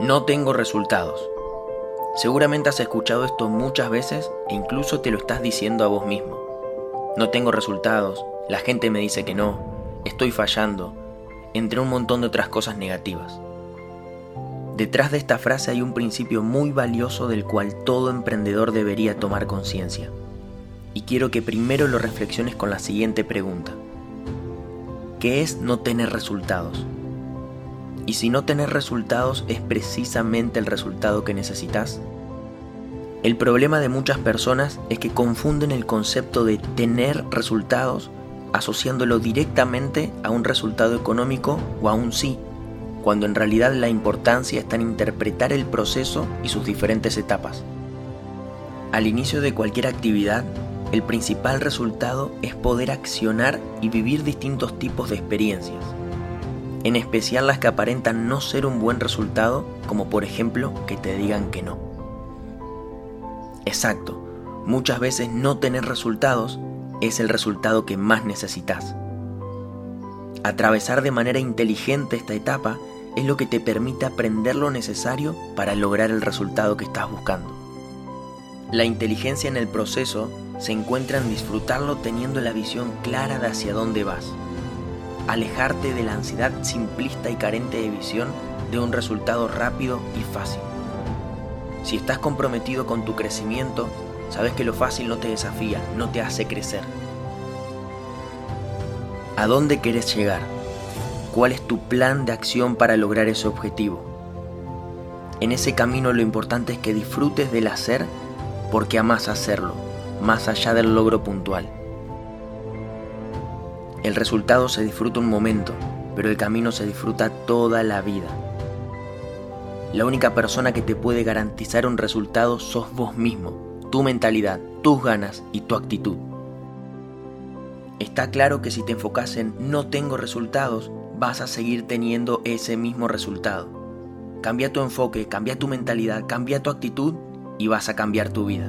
No tengo resultados. Seguramente has escuchado esto muchas veces e incluso te lo estás diciendo a vos mismo. No tengo resultados, la gente me dice que no, estoy fallando, entre un montón de otras cosas negativas. Detrás de esta frase hay un principio muy valioso del cual todo emprendedor debería tomar conciencia. Y quiero que primero lo reflexiones con la siguiente pregunta. ¿Qué es no tener resultados? Y si no tener resultados es precisamente el resultado que necesitas. El problema de muchas personas es que confunden el concepto de tener resultados asociándolo directamente a un resultado económico o a un sí, cuando en realidad la importancia está en interpretar el proceso y sus diferentes etapas. Al inicio de cualquier actividad, el principal resultado es poder accionar y vivir distintos tipos de experiencias en especial las que aparentan no ser un buen resultado, como por ejemplo que te digan que no. Exacto, muchas veces no tener resultados es el resultado que más necesitas. Atravesar de manera inteligente esta etapa es lo que te permite aprender lo necesario para lograr el resultado que estás buscando. La inteligencia en el proceso se encuentra en disfrutarlo teniendo la visión clara de hacia dónde vas alejarte de la ansiedad simplista y carente de visión de un resultado rápido y fácil. Si estás comprometido con tu crecimiento, sabes que lo fácil no te desafía, no te hace crecer. ¿A dónde quieres llegar? ¿Cuál es tu plan de acción para lograr ese objetivo? En ese camino lo importante es que disfrutes del hacer porque amas hacerlo, más allá del logro puntual. El resultado se disfruta un momento, pero el camino se disfruta toda la vida. La única persona que te puede garantizar un resultado sos vos mismo, tu mentalidad, tus ganas y tu actitud. Está claro que si te enfocas en no tengo resultados, vas a seguir teniendo ese mismo resultado. Cambia tu enfoque, cambia tu mentalidad, cambia tu actitud y vas a cambiar tu vida.